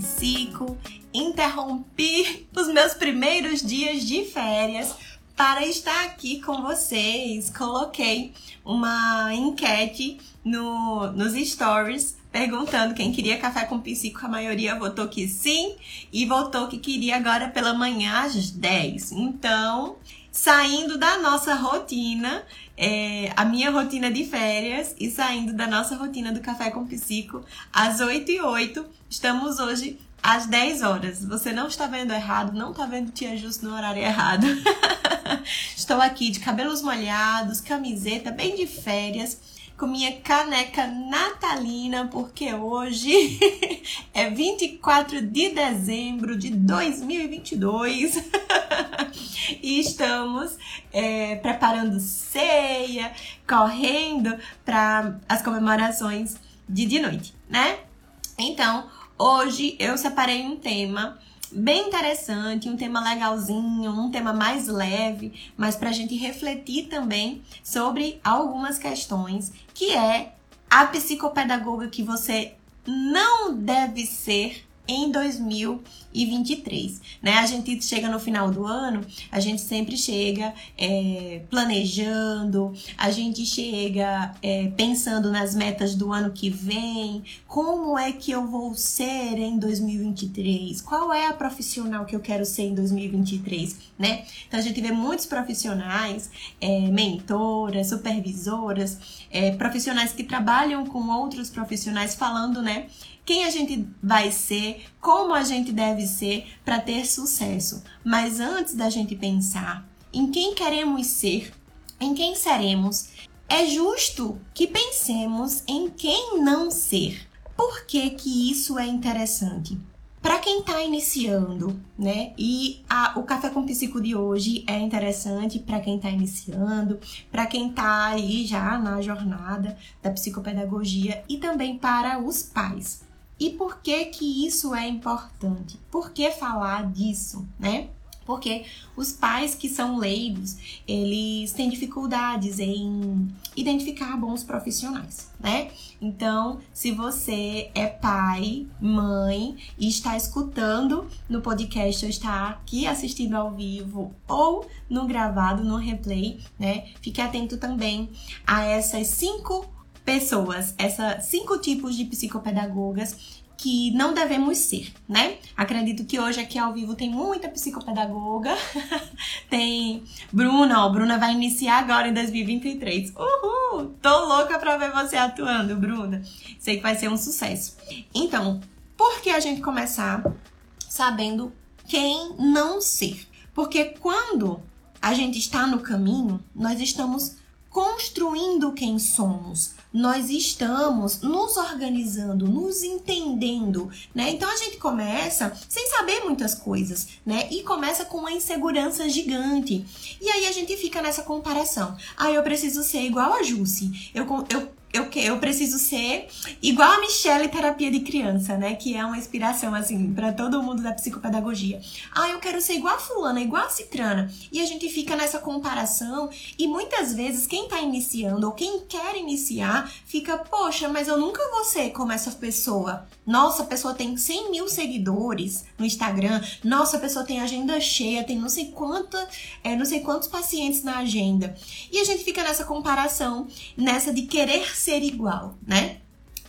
Psico. Interrompi os meus primeiros dias de férias para estar aqui com vocês. Coloquei uma enquete no, nos stories perguntando quem queria café com psico, a maioria votou que sim e votou que queria agora pela manhã às 10. Então, saindo da nossa rotina, é, a minha rotina de férias e saindo da nossa rotina do Café com Psico às 8 e 8. Estamos hoje às 10 horas. Você não está vendo errado, não está vendo Tia Justo no horário errado. Estou aqui de cabelos molhados, camiseta, bem de férias com minha caneca natalina, porque hoje é 24 de dezembro de 2022 e estamos é, preparando ceia, correndo para as comemorações de de noite, né? Então, hoje eu separei um tema bem interessante, um tema legalzinho, um tema mais leve, mas para a gente refletir também sobre algumas questões, que é a psicopedagoga que você não deve ser em 2023, né? A gente chega no final do ano, a gente sempre chega é, planejando, a gente chega é, pensando nas metas do ano que vem, como é que eu vou ser em 2023, qual é a profissional que eu quero ser em 2023, né? Então a gente vê muitos profissionais, é, mentoras, supervisoras, é, profissionais que trabalham com outros profissionais falando, né? Quem a gente vai ser, como a gente deve ser para ter sucesso. Mas antes da gente pensar em quem queremos ser, em quem seremos, é justo que pensemos em quem não ser. Por que, que isso é interessante? Para quem está iniciando, né? E a, o Café com Psico de hoje é interessante para quem está iniciando, para quem está aí já na jornada da psicopedagogia e também para os pais. E por que que isso é importante? Por que falar disso, né? Porque os pais que são leigos, eles têm dificuldades em identificar bons profissionais, né? Então, se você é pai, mãe e está escutando no podcast ou está aqui assistindo ao vivo ou no gravado, no replay, né? Fique atento também a essas cinco pessoas, essas cinco tipos de psicopedagogas que não devemos ser, né? Acredito que hoje aqui ao vivo tem muita psicopedagoga. tem Bruna, ó, Bruna vai iniciar agora em 2023. Uhul! Tô louca pra ver você atuando, Bruna. Sei que vai ser um sucesso. Então, por que a gente começar sabendo quem não ser? Porque quando a gente está no caminho, nós estamos construindo quem somos. Nós estamos nos organizando, nos entendendo, né? Então a gente começa sem saber muitas coisas, né? E começa com uma insegurança gigante. E aí a gente fica nessa comparação. Ah, eu preciso ser igual a Jussi. Eu, eu eu, eu preciso ser igual a Michelle terapia de criança, né? Que é uma inspiração, assim, para todo mundo da psicopedagogia. Ah, eu quero ser igual a fulana, igual a citrana. E a gente fica nessa comparação e muitas vezes quem tá iniciando ou quem quer iniciar fica, poxa, mas eu nunca vou ser como essa pessoa. Nossa, a pessoa tem 100 mil seguidores no Instagram. Nossa, a pessoa tem agenda cheia, tem não sei quanta, é, não sei quantos pacientes na agenda. E a gente fica nessa comparação, nessa de querer igual, né?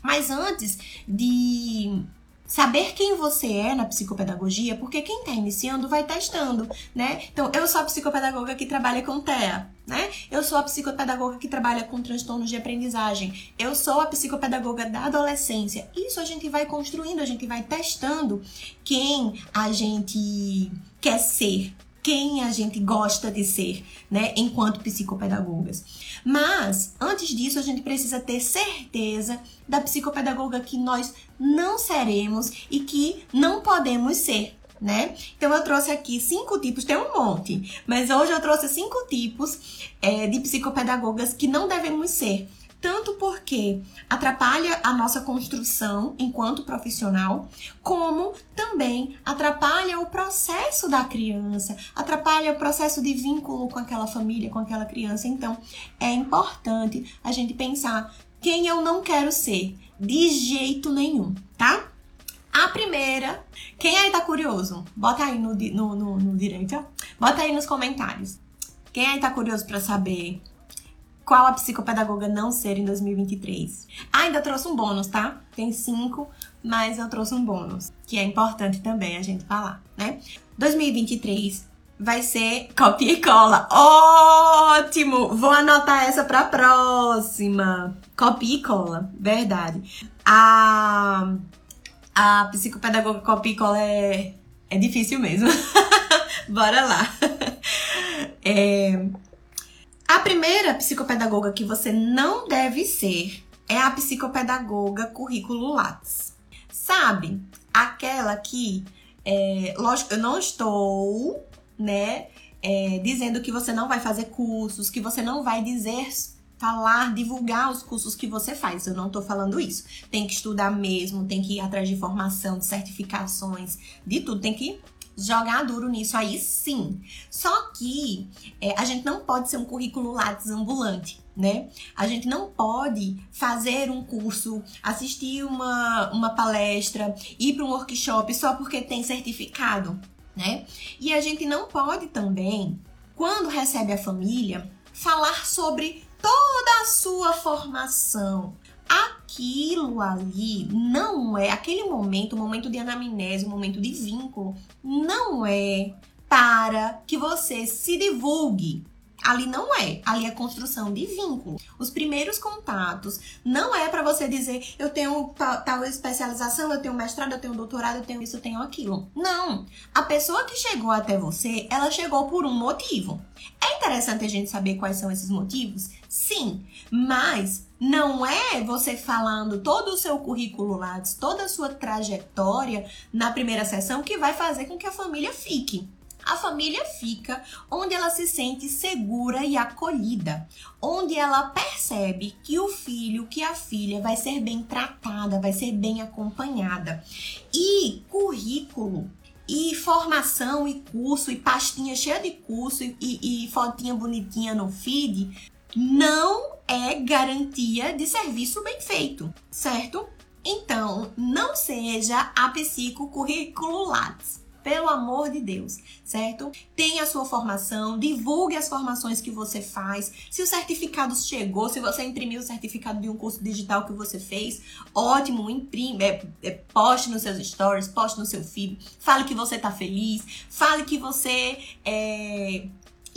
Mas antes de saber quem você é na psicopedagogia, porque quem está iniciando vai testando, né? Então, eu sou a psicopedagoga que trabalha com TEA, né? Eu sou a psicopedagoga que trabalha com transtornos de aprendizagem. Eu sou a psicopedagoga da adolescência. Isso a gente vai construindo, a gente vai testando quem a gente quer ser, quem a gente gosta de ser, né, enquanto psicopedagogas. Mas, antes disso, a gente precisa ter certeza da psicopedagoga que nós não seremos e que não podemos ser. Né? Então eu trouxe aqui cinco tipos, tem um monte, mas hoje eu trouxe cinco tipos é, de psicopedagogas que não devemos ser tanto porque atrapalha a nossa construção enquanto profissional, como também atrapalha o processo da criança, atrapalha o processo de vínculo com aquela família, com aquela criança. Então, é importante a gente pensar quem eu não quero ser, de jeito nenhum, tá? primeira, quem aí tá curioso? Bota aí no, no, no, no direito, bota aí nos comentários. Quem aí tá curioso para saber qual a psicopedagoga não ser em 2023? Ah, ainda trouxe um bônus, tá? Tem cinco, mas eu trouxe um bônus, que é importante também a gente falar, né? 2023 vai ser copia e cola. Ótimo! Vou anotar essa pra próxima. Copia e cola, verdade. A, a psicopedagoga copia e cola é, é difícil mesmo. Bora lá. É, a primeira psicopedagoga que você não deve ser é a psicopedagoga currículo Lattes. Sabe? Aquela que, é, lógico, eu não estou né? É, dizendo que você não vai fazer cursos, que você não vai dizer, falar, divulgar os cursos que você faz. Eu não tô falando isso. Tem que estudar mesmo, tem que ir atrás de formação, de certificações, de tudo. Tem que jogar duro nisso aí sim. Só que é, a gente não pode ser um currículo Lattes ambulante. Né? A gente não pode fazer um curso, assistir uma, uma palestra, ir para um workshop só porque tem certificado né? E a gente não pode também, quando recebe a família, falar sobre toda a sua formação. Aquilo ali não é, aquele momento, o momento de anamnese, o momento de vínculo, não é para que você se divulgue, Ali não é, ali é construção de vínculo. Os primeiros contatos não é para você dizer eu tenho tal, especialização, eu tenho mestrado, eu tenho doutorado, eu tenho isso, eu tenho aquilo. Não. A pessoa que chegou até você, ela chegou por um motivo. É interessante a gente saber quais são esses motivos? Sim, mas não é você falando todo o seu currículo lá, toda a sua trajetória na primeira sessão que vai fazer com que a família fique a família fica onde ela se sente segura e acolhida, onde ela percebe que o filho, que a filha vai ser bem tratada, vai ser bem acompanhada. E currículo e formação e curso e pastinha cheia de curso e, e, fotinha bonitinha no feed não é garantia de serviço bem feito, certo? Então, não seja a psico currículo Lattes pelo amor de Deus, certo? Tenha a sua formação, divulgue as formações que você faz. Se o certificado chegou, se você imprimiu o certificado de um curso digital que você fez, ótimo, imprime, é, é, poste nos seus stories, poste no seu feed, fale que você tá feliz, fale que você é,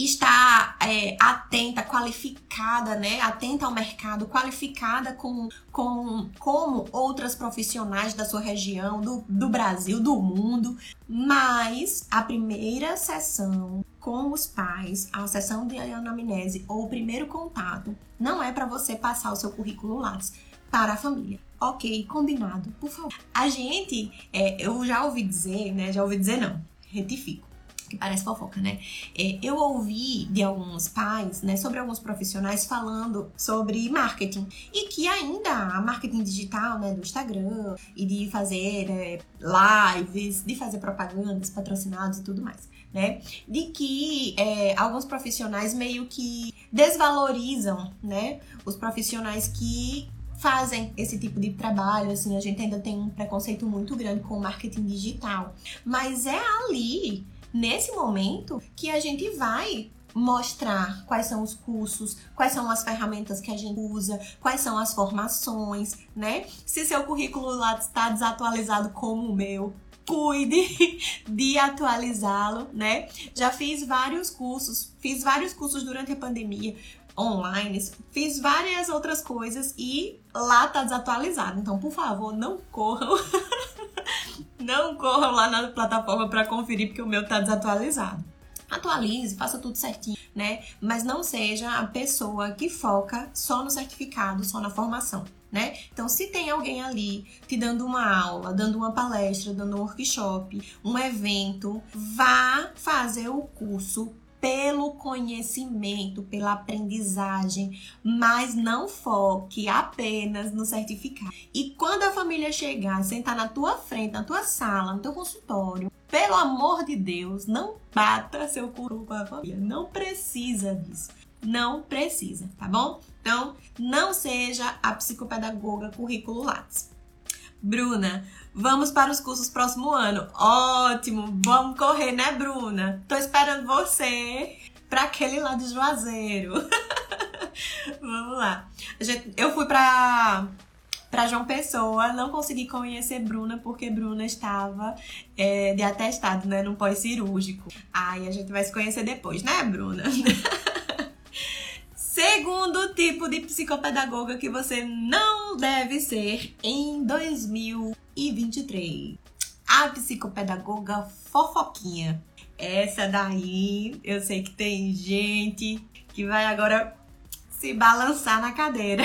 está é, atenta, qualificada, né? Atenta ao mercado, qualificada com, com como outras profissionais da sua região, do, do Brasil, do mundo. Mas a primeira sessão com os pais, a sessão de anamnese ou o primeiro contato, não é para você passar o seu currículo Lattes para a família. Ok, combinado, por favor. A gente, é, eu já ouvi dizer, né? Já ouvi dizer não, retifico parece fofoca, né? É, eu ouvi de alguns pais, né, sobre alguns profissionais falando sobre marketing e que ainda há marketing digital, né, do Instagram e de fazer é, lives, de fazer propagandas patrocinados e tudo mais, né? De que é, alguns profissionais meio que desvalorizam, né, os profissionais que fazem esse tipo de trabalho, assim, a gente ainda tem um preconceito muito grande com o marketing digital, mas é ali nesse momento que a gente vai mostrar quais são os cursos, quais são as ferramentas que a gente usa, quais são as formações, né? Se seu currículo lá está desatualizado como o meu, cuide de atualizá-lo, né? Já fiz vários cursos, fiz vários cursos durante a pandemia online, fiz várias outras coisas e lá tá desatualizado. Então, por favor, não corram Não corram lá na plataforma para conferir porque o meu tá desatualizado. Atualize, faça tudo certinho, né? Mas não seja a pessoa que foca só no certificado, só na formação. Né? Então, se tem alguém ali te dando uma aula, dando uma palestra, dando um workshop, um evento, vá fazer o curso pelo conhecimento, pela aprendizagem, mas não foque apenas no certificado. E quando a família chegar, sentar na tua frente, na tua sala, no teu consultório, pelo amor de Deus, não bata seu currículo com a família. Não precisa disso. Não precisa, tá bom? Então, não seja a psicopedagoga currículo Lattes. Bruna, Vamos para os cursos próximo ano. Ótimo, vamos correr, né, Bruna? Tô esperando você para aquele lá de Juazeiro. vamos lá. Eu fui para para João Pessoa, não consegui conhecer Bruna porque Bruna estava é, de atestado, né, no pós-cirúrgico. Aí a gente vai se conhecer depois, né, Bruna? Segundo tipo de psicopedagoga que você não deve ser em 2023. A psicopedagoga fofoquinha. Essa daí, eu sei que tem gente que vai agora se balançar na cadeira.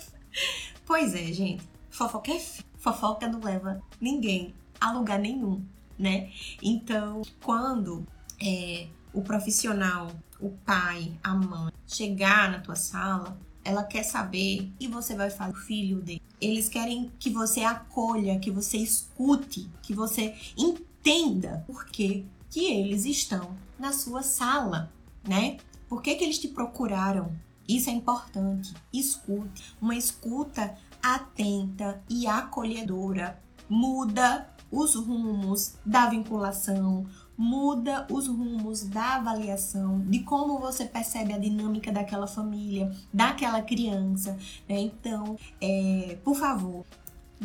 pois é, gente. Fofoca é fofoca não leva ninguém a lugar nenhum, né? Então, quando é, o profissional, o pai, a mãe, chegar na tua sala, ela quer saber e você vai falar o filho dele. Eles querem que você acolha, que você escute, que você entenda por que, que eles estão na sua sala, né? Por que, que eles te procuraram? Isso é importante. Escute. Uma escuta atenta e acolhedora muda os rumos da vinculação, muda os rumos da avaliação, de como você percebe a dinâmica daquela família, daquela criança. Né? Então, é, por favor,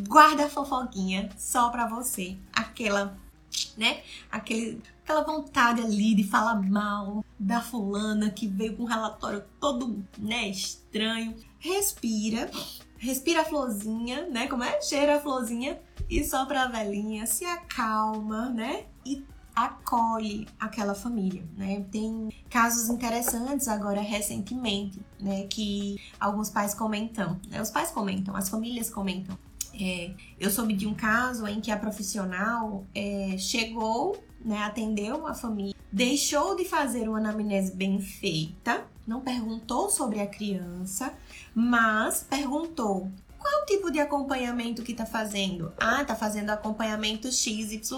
guarda a fofoquinha só pra você. Aquela, né? Aquele, aquela vontade ali de falar mal da fulana que veio com um relatório todo, né, estranho. Respira, respira a florzinha, né? Como é? Cheira a florzinha e sopra a velhinha, se acalma, né? E acolhe aquela família, né? Tem casos interessantes agora recentemente, né? Que alguns pais comentam, né? Os pais comentam, as famílias comentam. É, eu soube de um caso em que a profissional é, chegou, né? Atendeu a família, deixou de fazer uma anamnese bem feita, não perguntou sobre a criança, mas perguntou qual tipo de acompanhamento que tá fazendo? Ah, tá fazendo acompanhamento XYZ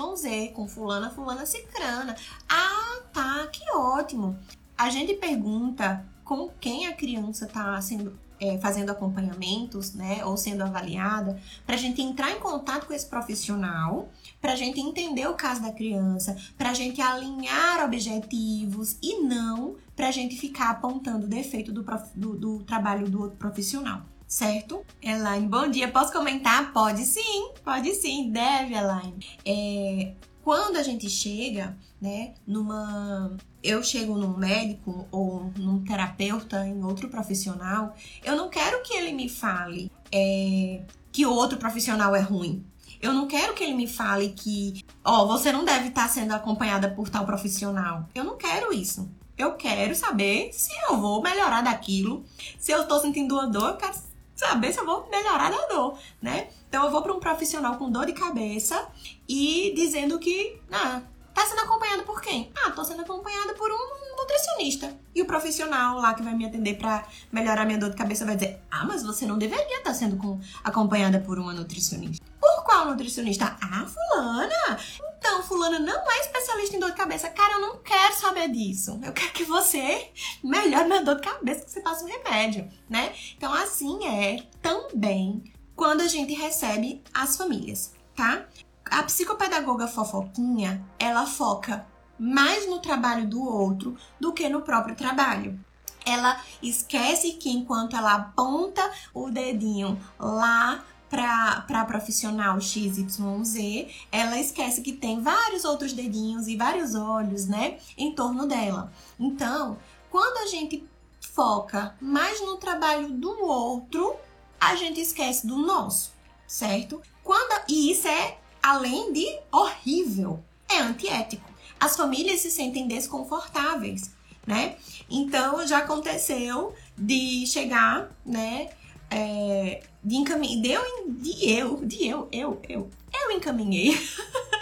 com fulana, fulana, cicrana. Ah, tá, que ótimo. A gente pergunta com quem a criança tá sendo é, fazendo acompanhamentos, né, ou sendo avaliada, para a gente entrar em contato com esse profissional, para a gente entender o caso da criança, para a gente alinhar objetivos e não para a gente ficar apontando o defeito do, prof, do, do trabalho do outro profissional certo? Elaine, bom dia. Posso comentar? Pode sim, pode sim, deve, Elaine. É, quando a gente chega, né, numa. Eu chego num médico ou num terapeuta, em outro profissional, eu não quero que ele me fale é, que o outro profissional é ruim. Eu não quero que ele me fale que, ó, você não deve estar sendo acompanhada por tal profissional. Eu não quero isso. Eu quero saber se eu vou melhorar daquilo. Se eu tô sentindo uma dor, eu quero saber se eu vou melhorar da dor, né? Então eu vou para um profissional com dor de cabeça e dizendo que, ah, tá sendo acompanhado por quem? Ah, tô sendo acompanhada por um nutricionista. E o profissional lá que vai me atender para melhorar minha dor de cabeça vai dizer: "Ah, mas você não deveria estar tá sendo com, acompanhada por uma nutricionista". Por qual nutricionista? Ah, fulana. Então, fulana não é especialista em dor de cabeça. Cara, eu não quero saber disso. Eu quero que você melhore minha dor de cabeça, que você passe um remédio, né? Então, assim é também quando a gente recebe as famílias, tá? A psicopedagoga fofoquinha, ela foca mais no trabalho do outro do que no próprio trabalho ela esquece que enquanto ela aponta o dedinho lá para profissional XYZ, ela esquece que tem vários outros dedinhos e vários olhos, né, em torno dela. Então, quando a gente foca mais no trabalho do outro, a gente esquece do nosso, certo? Quando e isso é além de horrível, é antiético. As famílias se sentem desconfortáveis, né? Então já aconteceu de chegar, né, é, de encaminhar, de eu, de eu, de eu, eu, eu, eu encaminhei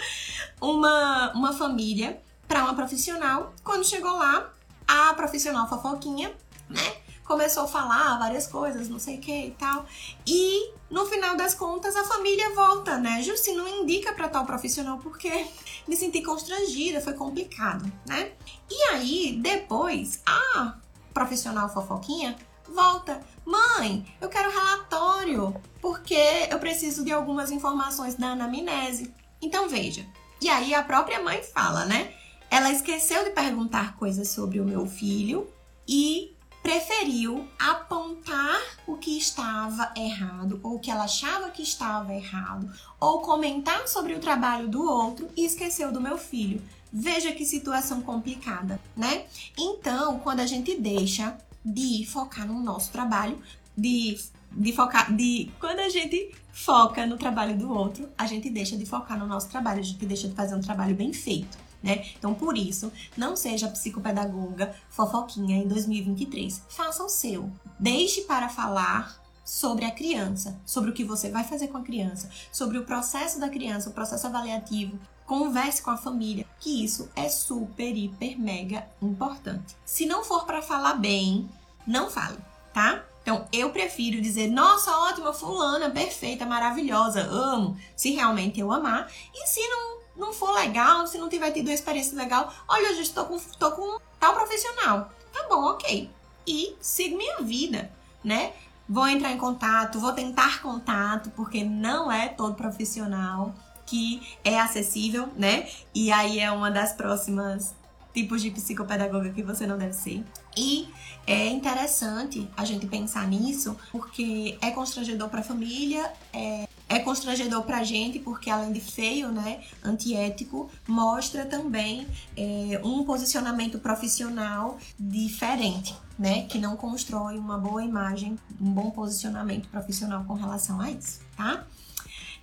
uma, uma família para uma profissional. Quando chegou lá, a profissional fofoquinha, né, começou a falar várias coisas, não sei o que e tal. E no final das contas, a família volta, né? Justi não indica para tal profissional porque me senti constrangida, foi complicado, né? E aí, depois, a profissional fofoquinha volta. Mãe, eu quero relatório, porque eu preciso de algumas informações da anamnese. Então veja. E aí a própria mãe fala, né? Ela esqueceu de perguntar coisas sobre o meu filho e preferiu apontar o que estava errado ou o que ela achava que estava errado ou comentar sobre o trabalho do outro e esqueceu do meu filho. Veja que situação complicada, né? Então, quando a gente deixa de focar no nosso trabalho, de, de focar, de quando a gente foca no trabalho do outro, a gente deixa de focar no nosso trabalho, a gente deixa de fazer um trabalho bem feito né? Então, por isso, não seja psicopedagoga fofoquinha em 2023. Faça o seu. Deixe para falar sobre a criança, sobre o que você vai fazer com a criança, sobre o processo da criança, o processo avaliativo. Converse com a família, que isso é super, hiper, mega importante. Se não for para falar bem, não fale, tá? Então, eu prefiro dizer, nossa, ótima, fulana, perfeita, maravilhosa, amo, se realmente eu amar. E se não não for legal, se não tiver tido uma experiência legal, olha, eu já estou com, tô com tal profissional. Tá bom, ok. E sigo minha vida, né? Vou entrar em contato, vou tentar contato, porque não é todo profissional que é acessível, né? E aí é uma das próximas tipos de psicopedagoga que você não deve ser. E é interessante a gente pensar nisso, porque é constrangedor para a família, é, é constrangedor para a gente, porque além de feio, né, antiético, mostra também é, um posicionamento profissional diferente, né, que não constrói uma boa imagem, um bom posicionamento profissional com relação a isso, tá?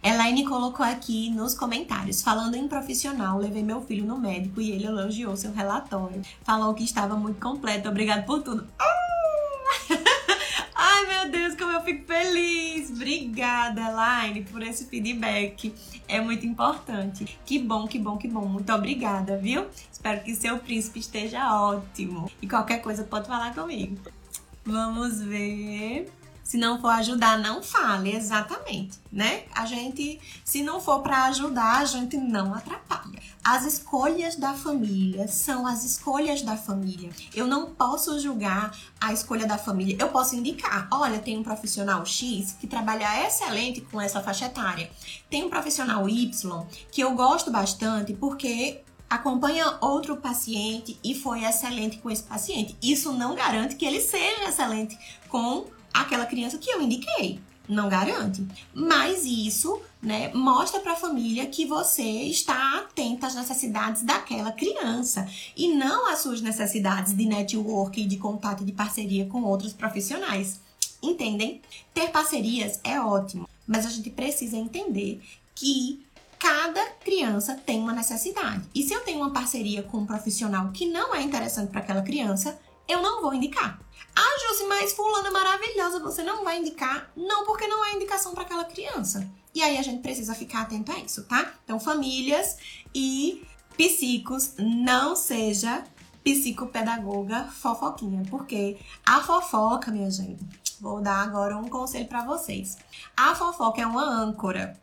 Elaine colocou aqui nos comentários, falando em profissional, levei meu filho no médico e ele elogiou seu relatório. Falou que estava muito completo, obrigado por tudo. Ah! Ai meu Deus, como eu fico feliz! Obrigada, Elaine, por esse feedback. É muito importante. Que bom, que bom, que bom. Muito obrigada, viu? Espero que seu príncipe esteja ótimo. E qualquer coisa pode falar comigo. Vamos ver. Se não for ajudar, não fale, exatamente, né? A gente, se não for para ajudar, a gente não atrapalha. As escolhas da família são as escolhas da família. Eu não posso julgar a escolha da família. Eu posso indicar, olha, tem um profissional X que trabalha excelente com essa faixa etária. Tem um profissional Y que eu gosto bastante porque acompanha outro paciente e foi excelente com esse paciente. Isso não garante que ele seja excelente com aquela criança que eu indiquei. Não garante. Mas isso, né, mostra para a família que você está atenta às necessidades daquela criança e não às suas necessidades de network, de contato, de parceria com outros profissionais. Entendem? Ter parcerias é ótimo, mas a gente precisa entender que cada criança tem uma necessidade. E se eu tenho uma parceria com um profissional que não é interessante para aquela criança, eu não vou indicar. Ah, Josi, mas fulana maravilhosa, você não vai indicar? Não, porque não é indicação para aquela criança. E aí a gente precisa ficar atento a isso, tá? Então, famílias e psicos, não seja psicopedagoga fofoquinha, porque a fofoca, minha gente, vou dar agora um conselho para vocês. A fofoca é uma âncora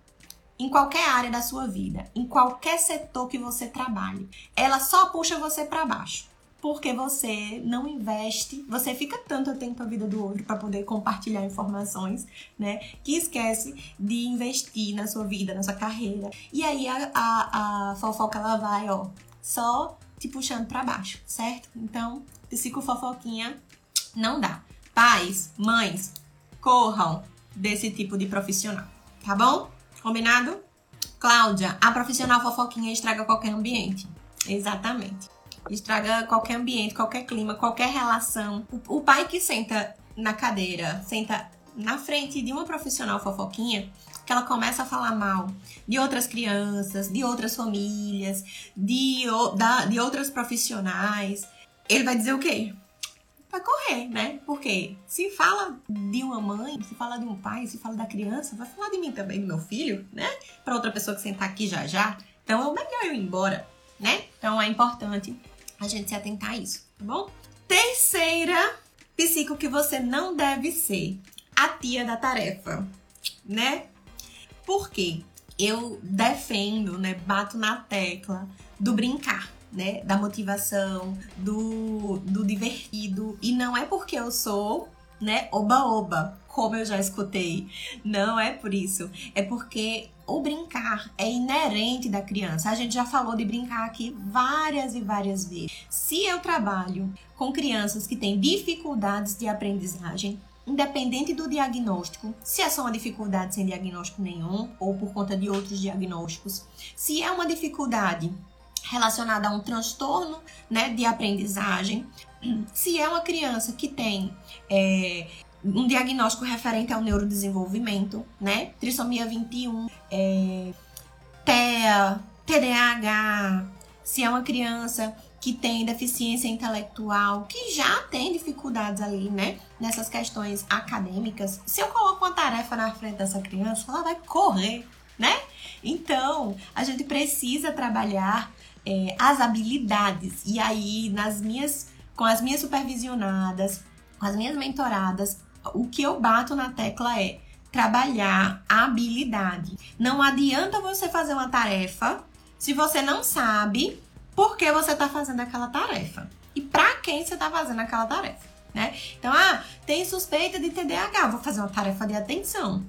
em qualquer área da sua vida, em qualquer setor que você trabalhe. Ela só puxa você para baixo porque você não investe, você fica tanto tempo a vida do outro para poder compartilhar informações, né? Que esquece de investir na sua vida, na sua carreira. E aí a, a, a fofoca ela vai, ó, só te puxando para baixo, certo? Então, psicofofoquinha não dá. Pais, mães, corram desse tipo de profissional, tá bom? Combinado? Cláudia, a profissional fofoquinha estraga qualquer ambiente. Exatamente estraga qualquer ambiente, qualquer clima, qualquer relação. O, o pai que senta na cadeira, senta na frente de uma profissional fofoquinha, que ela começa a falar mal de outras crianças, de outras famílias, de, da, de outras profissionais, ele vai dizer o quê? Vai correr, né? Porque se fala de uma mãe, se fala de um pai, se fala da criança, vai falar de mim também, do meu filho, né? Para outra pessoa que sentar aqui já já. Então é melhor eu ir embora, né? Então é importante a gente se atentar a isso, tá bom? Terceira psico que você não deve ser, a tia da tarefa, né? Por quê? Eu defendo, né, bato na tecla do brincar, né, da motivação, do, do divertido, e não é porque eu sou né? Oba-oba, como eu já escutei. Não é por isso. É porque o brincar é inerente da criança. A gente já falou de brincar aqui várias e várias vezes. Se eu trabalho com crianças que têm dificuldades de aprendizagem, independente do diagnóstico, se é só uma dificuldade sem diagnóstico nenhum ou por conta de outros diagnósticos, se é uma dificuldade relacionada a um transtorno né, de aprendizagem, se é uma criança que tem é, um diagnóstico referente ao neurodesenvolvimento, né, trissomia 21, é, TEA, TDAH, se é uma criança que tem deficiência intelectual, que já tem dificuldades ali, né? Nessas questões acadêmicas. Se eu coloco uma tarefa na frente dessa criança, ela vai correr, né? Então, a gente precisa trabalhar é, as habilidades. E aí, nas minhas, com as minhas supervisionadas, com as minhas mentoradas, o que eu bato na tecla é trabalhar habilidade. Não adianta você fazer uma tarefa se você não sabe por que você está fazendo aquela tarefa e para quem você está fazendo aquela tarefa, né? Então, ah, tem suspeita de TDAH, vou fazer uma tarefa de atenção.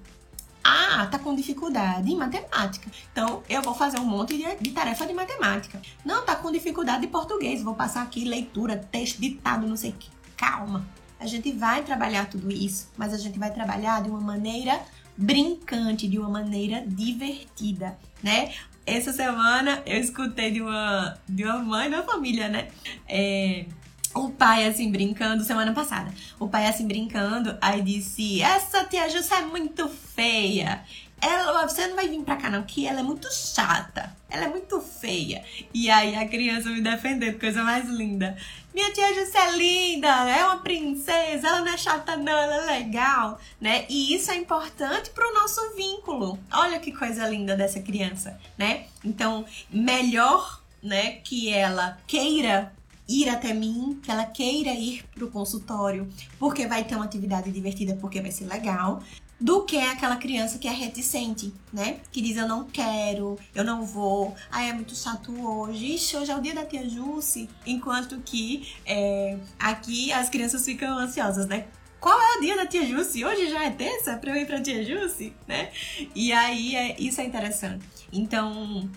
Ah, tá com dificuldade em matemática. Então, eu vou fazer um monte de, de, tarefa de matemática. Não, tá com dificuldade de português. Vou passar aqui leitura, texto, ditado, não sei o que. Calma. A gente vai trabalhar tudo isso, mas a gente vai trabalhar de uma maneira brincante, de uma maneira divertida, né? Essa semana eu escutei de uma, de uma mãe da família, né? É, o pai assim brincando, semana passada, o pai assim brincando, aí disse: Essa tia Jussa é muito feia. Ela, você não vai vir pra cá não, que ela é muito chata. Ela é muito feia. E aí a criança me defendendo, coisa mais linda. Minha tia Júcia é linda, é uma princesa, ela não é chata não, ela é legal, né? E isso é importante pro nosso vínculo. Olha que coisa linda dessa criança, né? Então, melhor, né, que ela queira ir até mim, que ela queira ir pro consultório, porque vai ter uma atividade divertida, porque vai ser legal, do que aquela criança que é reticente, né? Que diz eu não quero, eu não vou, ah, é muito chato hoje, ixi, hoje é o dia da tia Jusce, enquanto que é, aqui as crianças ficam ansiosas, né? Qual é o dia da tia Jusce? Hoje já é terça pra eu ir pra tia Jusce, né? E aí é, isso é interessante. Então,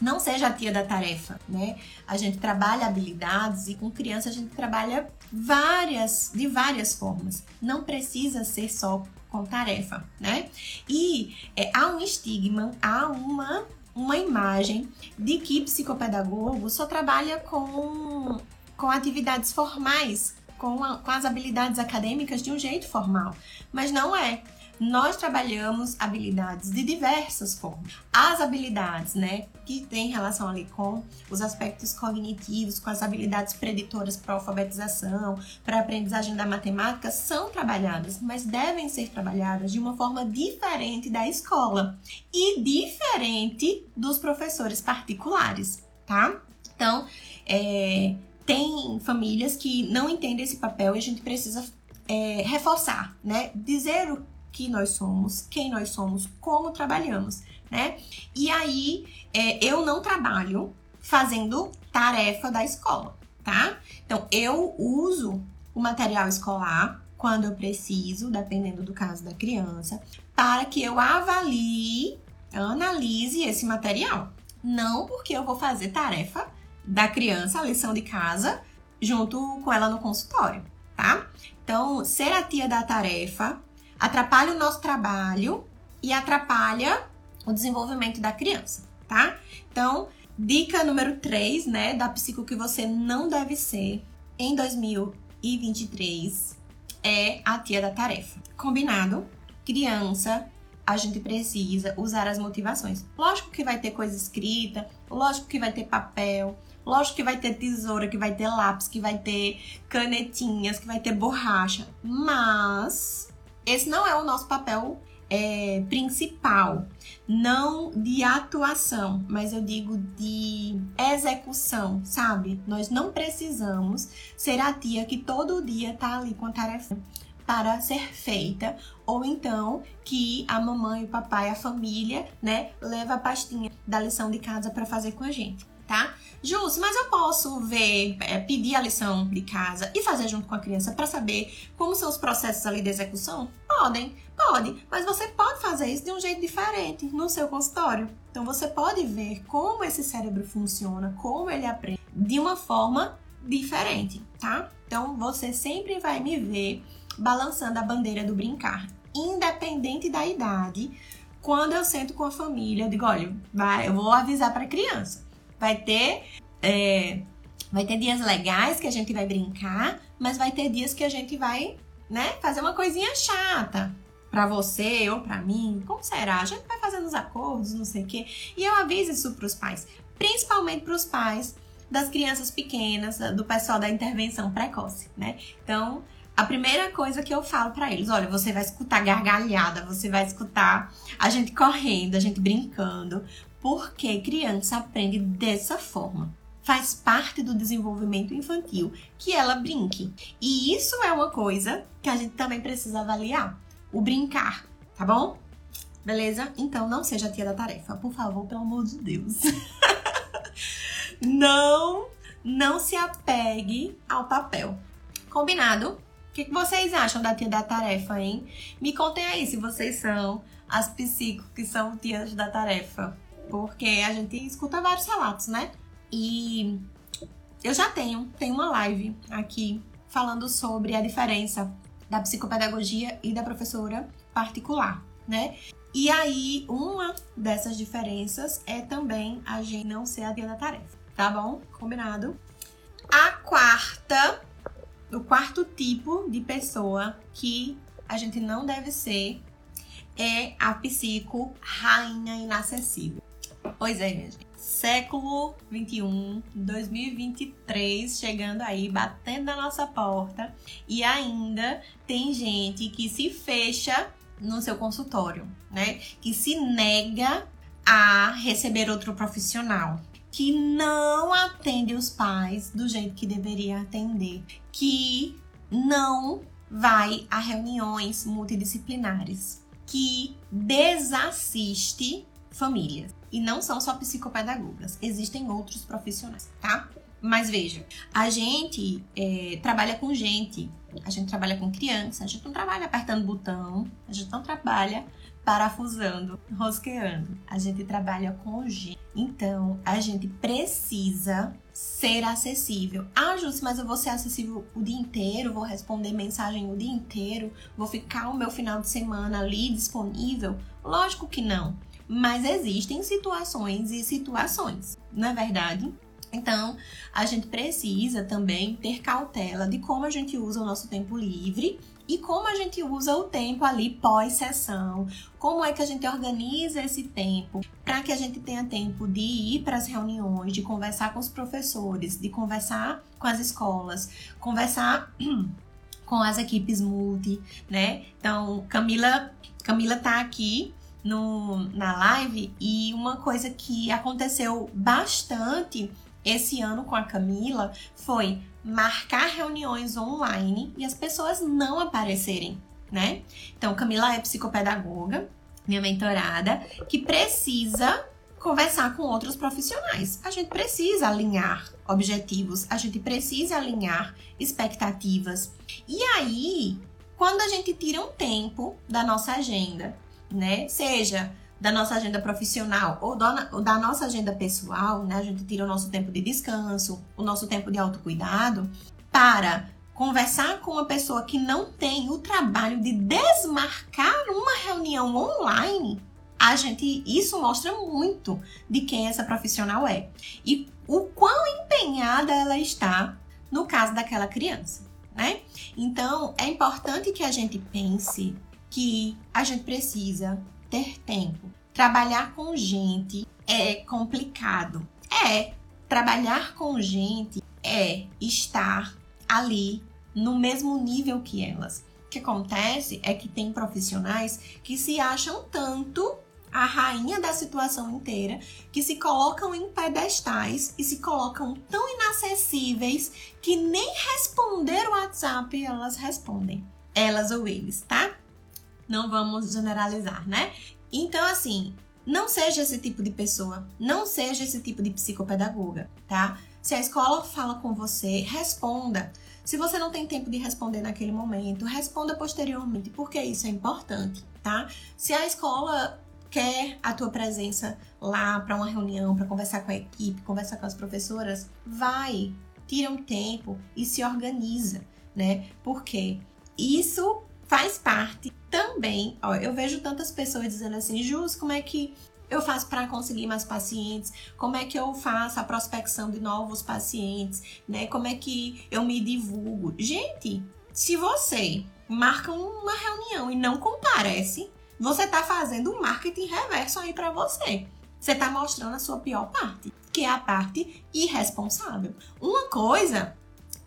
não seja a tia da tarefa, né? A gente trabalha habilidades e com criança a gente trabalha várias, de várias formas. Não precisa ser só com tarefa, né? E é, há um estigma, há uma, uma imagem de que psicopedagogo só trabalha com, com atividades formais, com, a, com as habilidades acadêmicas de um jeito formal, mas não é nós trabalhamos habilidades de diversas formas. As habilidades, né, que tem relação ali com os aspectos cognitivos, com as habilidades preditoras para alfabetização, para aprendizagem da matemática, são trabalhadas, mas devem ser trabalhadas de uma forma diferente da escola e diferente dos professores particulares, tá? Então, é, tem famílias que não entendem esse papel e a gente precisa é, reforçar, né? Dizer o que nós somos, quem nós somos, como trabalhamos, né? E aí, é, eu não trabalho fazendo tarefa da escola, tá? Então, eu uso o material escolar quando eu preciso, dependendo do caso da criança, para que eu avalie, analise esse material. Não porque eu vou fazer tarefa da criança, a lição de casa, junto com ela no consultório, tá? Então, ser a tia da tarefa atrapalha o nosso trabalho e atrapalha o desenvolvimento da criança, tá? Então, dica número 3, né, da psico que você não deve ser em 2023 é a tia da tarefa. Combinado? Criança, a gente precisa usar as motivações. Lógico que vai ter coisa escrita, lógico que vai ter papel, lógico que vai ter tesoura, que vai ter lápis, que vai ter canetinhas, que vai ter borracha, mas esse não é o nosso papel é, principal, não de atuação, mas eu digo de execução, sabe? Nós não precisamos ser a tia que todo dia tá ali com a tarefa para ser feita, ou então que a mamãe, o papai, a família, né, leva a pastinha da lição de casa para fazer com a gente. Tá? Jus, mas eu posso ver, é, pedir a lição de casa e fazer junto com a criança para saber como são os processos ali de execução? Podem, pode, mas você pode fazer isso de um jeito diferente no seu consultório. Então você pode ver como esse cérebro funciona, como ele aprende de uma forma diferente, tá? Então você sempre vai me ver balançando a bandeira do brincar, independente da idade. Quando eu sento com a família, eu digo, olha, vai, eu vou avisar para a criança Vai ter. É, vai ter dias legais que a gente vai brincar, mas vai ter dias que a gente vai, né, fazer uma coisinha chata para você ou para mim. Como será? A gente vai fazendo os acordos, não sei o quê. E eu aviso isso para os pais, principalmente para os pais das crianças pequenas, do pessoal da intervenção precoce, né? Então, a primeira coisa que eu falo para eles, olha, você vai escutar gargalhada, você vai escutar a gente correndo, a gente brincando, porque criança aprende dessa forma. Faz parte do desenvolvimento infantil que ela brinque. E isso é uma coisa que a gente também precisa avaliar: o brincar, tá bom? Beleza? Então não seja a tia da tarefa, por favor, pelo amor de Deus. não, não se apegue ao papel. Combinado? O que vocês acham da tia da tarefa, hein? Me contem aí se vocês são as psicos que são tias da tarefa porque a gente escuta vários relatos, né? E eu já tenho, tenho uma live aqui falando sobre a diferença da psicopedagogia e da professora particular, né? E aí, uma dessas diferenças é também a gente não ser a dia da tarefa, tá bom? Combinado? A quarta, o quarto tipo de pessoa que a gente não deve ser é a psico rainha inacessível. Pois é, minha gente. Século 21, 2023, chegando aí, batendo na nossa porta, e ainda tem gente que se fecha no seu consultório, né? Que se nega a receber outro profissional, que não atende os pais do jeito que deveria atender, que não vai a reuniões multidisciplinares, que desassiste famílias. E não são só psicopedagogas, existem outros profissionais, tá? Mas veja, a gente é, trabalha com gente, a gente trabalha com criança, a gente não trabalha apertando botão, a gente não trabalha parafusando, rosqueando. A gente trabalha com gente. Então, a gente precisa ser acessível. Ah, Júcia, mas eu vou ser acessível o dia inteiro, vou responder mensagem o dia inteiro, vou ficar o meu final de semana ali disponível? Lógico que não. Mas existem situações e situações, não é verdade? Então, a gente precisa também ter cautela de como a gente usa o nosso tempo livre e como a gente usa o tempo ali pós-sessão. Como é que a gente organiza esse tempo para que a gente tenha tempo de ir para as reuniões, de conversar com os professores, de conversar com as escolas, conversar com as equipes multi, né? Então, Camila, Camila tá aqui no, na live e uma coisa que aconteceu bastante esse ano com a Camila foi marcar reuniões online e as pessoas não aparecerem, né? Então, Camila é psicopedagoga, minha mentorada, que precisa conversar com outros profissionais. A gente precisa alinhar objetivos, a gente precisa alinhar expectativas. E aí, quando a gente tira um tempo da nossa agenda né? Seja da nossa agenda profissional ou da, nossa agenda pessoal, né? A gente tira o nosso tempo de descanso, o nosso tempo de autocuidado para conversar com uma pessoa que não tem o trabalho de desmarcar uma reunião online, a gente isso mostra muito de quem essa profissional é e o quão empenhada ela está no caso daquela criança, né? Então, é importante que a gente pense que a gente precisa ter tempo. Trabalhar com gente é complicado. É, trabalhar com gente é estar ali no mesmo nível que elas. O que acontece é que tem profissionais que se acham tanto a rainha da situação inteira, que se colocam em pedestais e se colocam tão inacessíveis que nem responder o WhatsApp elas respondem. Elas ou eles, tá? Não vamos generalizar, né? Então, assim, não seja esse tipo de pessoa, não seja esse tipo de psicopedagoga, tá? Se a escola fala com você, responda. Se você não tem tempo de responder naquele momento, responda posteriormente, porque isso é importante, tá? Se a escola quer a tua presença lá para uma reunião, para conversar com a equipe, conversar com as professoras, vai, tira um tempo e se organiza, né? Porque isso faz parte também. Ó, eu vejo tantas pessoas dizendo assim, Jus, como é que eu faço para conseguir mais pacientes? Como é que eu faço a prospecção de novos pacientes? Né? Como é que eu me divulgo? Gente, se você marca uma reunião e não comparece, você está fazendo um marketing reverso aí para você. Você está mostrando a sua pior parte, que é a parte irresponsável. Uma coisa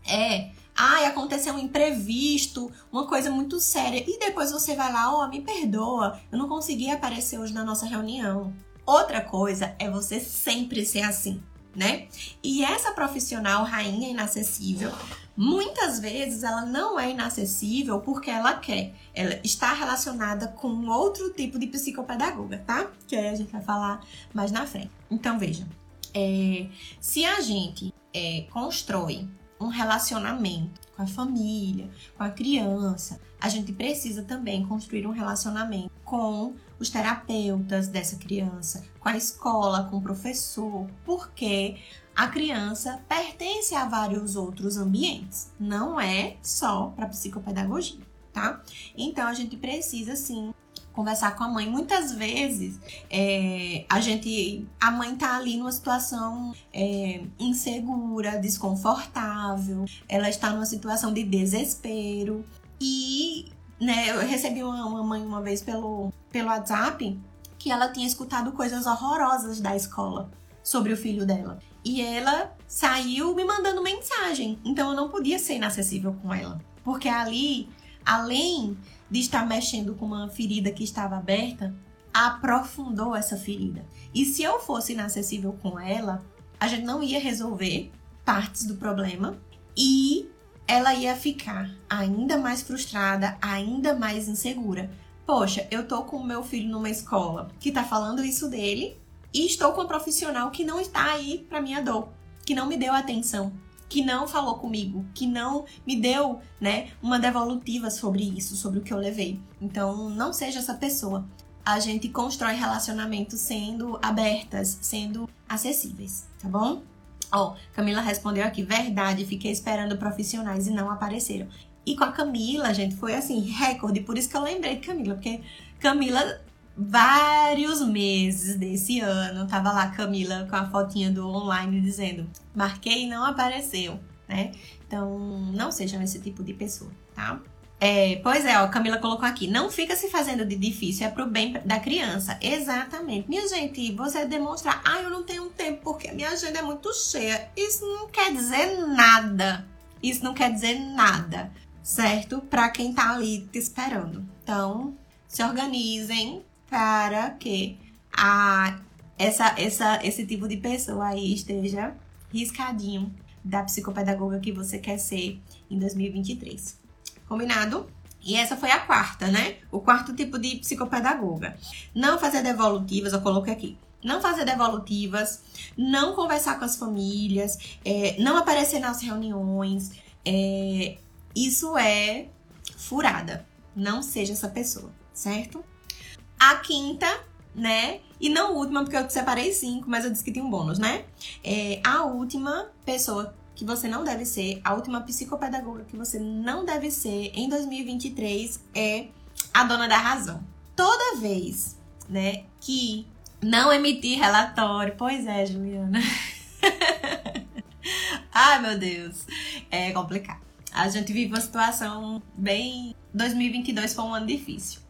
é ai, aconteceu um imprevisto, uma coisa muito séria, e depois você vai lá, ó, oh, me perdoa, eu não consegui aparecer hoje na nossa reunião. Outra coisa é você sempre ser assim, né? E essa profissional rainha inacessível, muitas vezes ela não é inacessível porque ela quer. Ela está relacionada com outro tipo de psicopedagoga, tá? Que aí a gente vai falar mais na frente. Então veja, é, se a gente é, constrói um relacionamento com a família, com a criança, a gente precisa também construir um relacionamento com os terapeutas dessa criança, com a escola, com o professor, porque a criança pertence a vários outros ambientes, não é só para psicopedagogia, tá? Então a gente precisa sim conversar com a mãe. Muitas vezes é, a gente, a mãe tá ali numa situação é, insegura, desconfortável, ela está numa situação de desespero e né, eu recebi uma, uma mãe uma vez pelo, pelo WhatsApp que ela tinha escutado coisas horrorosas da escola sobre o filho dela. E ela saiu me mandando mensagem. Então eu não podia ser inacessível com ela. Porque ali, além de estar mexendo com uma ferida que estava aberta, aprofundou essa ferida. E se eu fosse inacessível com ela, a gente não ia resolver partes do problema e ela ia ficar ainda mais frustrada, ainda mais insegura. Poxa, eu tô com o meu filho numa escola que tá falando isso dele e estou com um profissional que não está aí para minha dor, que não me deu atenção, que não falou comigo, que não me deu, né, uma devolutiva sobre isso, sobre o que eu levei. Então, não seja essa pessoa. A gente constrói relacionamentos sendo abertas, sendo acessíveis, tá bom? Ó, oh, Camila respondeu aqui, verdade, fiquei esperando profissionais e não apareceram. E com a Camila, gente, foi assim, recorde, por isso que eu lembrei de Camila, porque Camila vários meses desse ano, tava lá Camila com a fotinha do online dizendo: marquei e não apareceu, né? Então, não sejam esse tipo de pessoa, tá? É, pois é, ó, Camila colocou aqui, não fica se fazendo de difícil, é pro bem da criança. Exatamente. Minha gente, você demonstrar, ah, eu não tenho tempo porque a minha agenda é muito cheia. Isso não quer dizer nada. Isso não quer dizer nada, certo? Para quem tá ali te esperando. Então, se organizem, para que a, essa, essa, esse tipo de pessoa aí esteja riscadinho da psicopedagoga que você quer ser em 2023. Combinado? E essa foi a quarta, né? O quarto tipo de psicopedagoga. Não fazer devolutivas, eu coloquei aqui. Não fazer devolutivas, não conversar com as famílias, é, não aparecer nas reuniões. É, isso é furada. Não seja essa pessoa, certo? A quinta, né? E não última, porque eu separei cinco, mas eu disse que tinha um bônus, né? É, a última pessoa que você não deve ser, a última psicopedagoga que você não deve ser em 2023 é a dona da razão. Toda vez, né, que não emitir relatório, pois é, Juliana. Ai, meu Deus, é complicado. A gente vive uma situação bem. 2022 foi um ano difícil.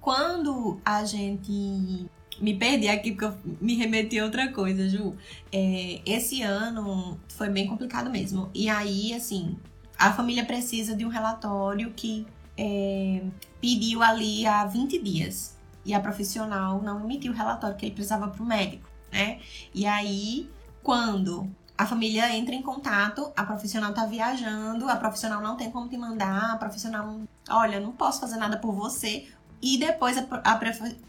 Quando a gente me perdi aqui porque eu me remeti a outra coisa, Ju. É, esse ano foi bem complicado mesmo. E aí, assim, a família precisa de um relatório que é, pediu ali há 20 dias. E a profissional não emitiu o relatório que ele precisava para o médico, né? E aí, quando a família entra em contato, a profissional tá viajando, a profissional não tem como te mandar, a profissional, olha, não posso fazer nada por você, e depois a, a,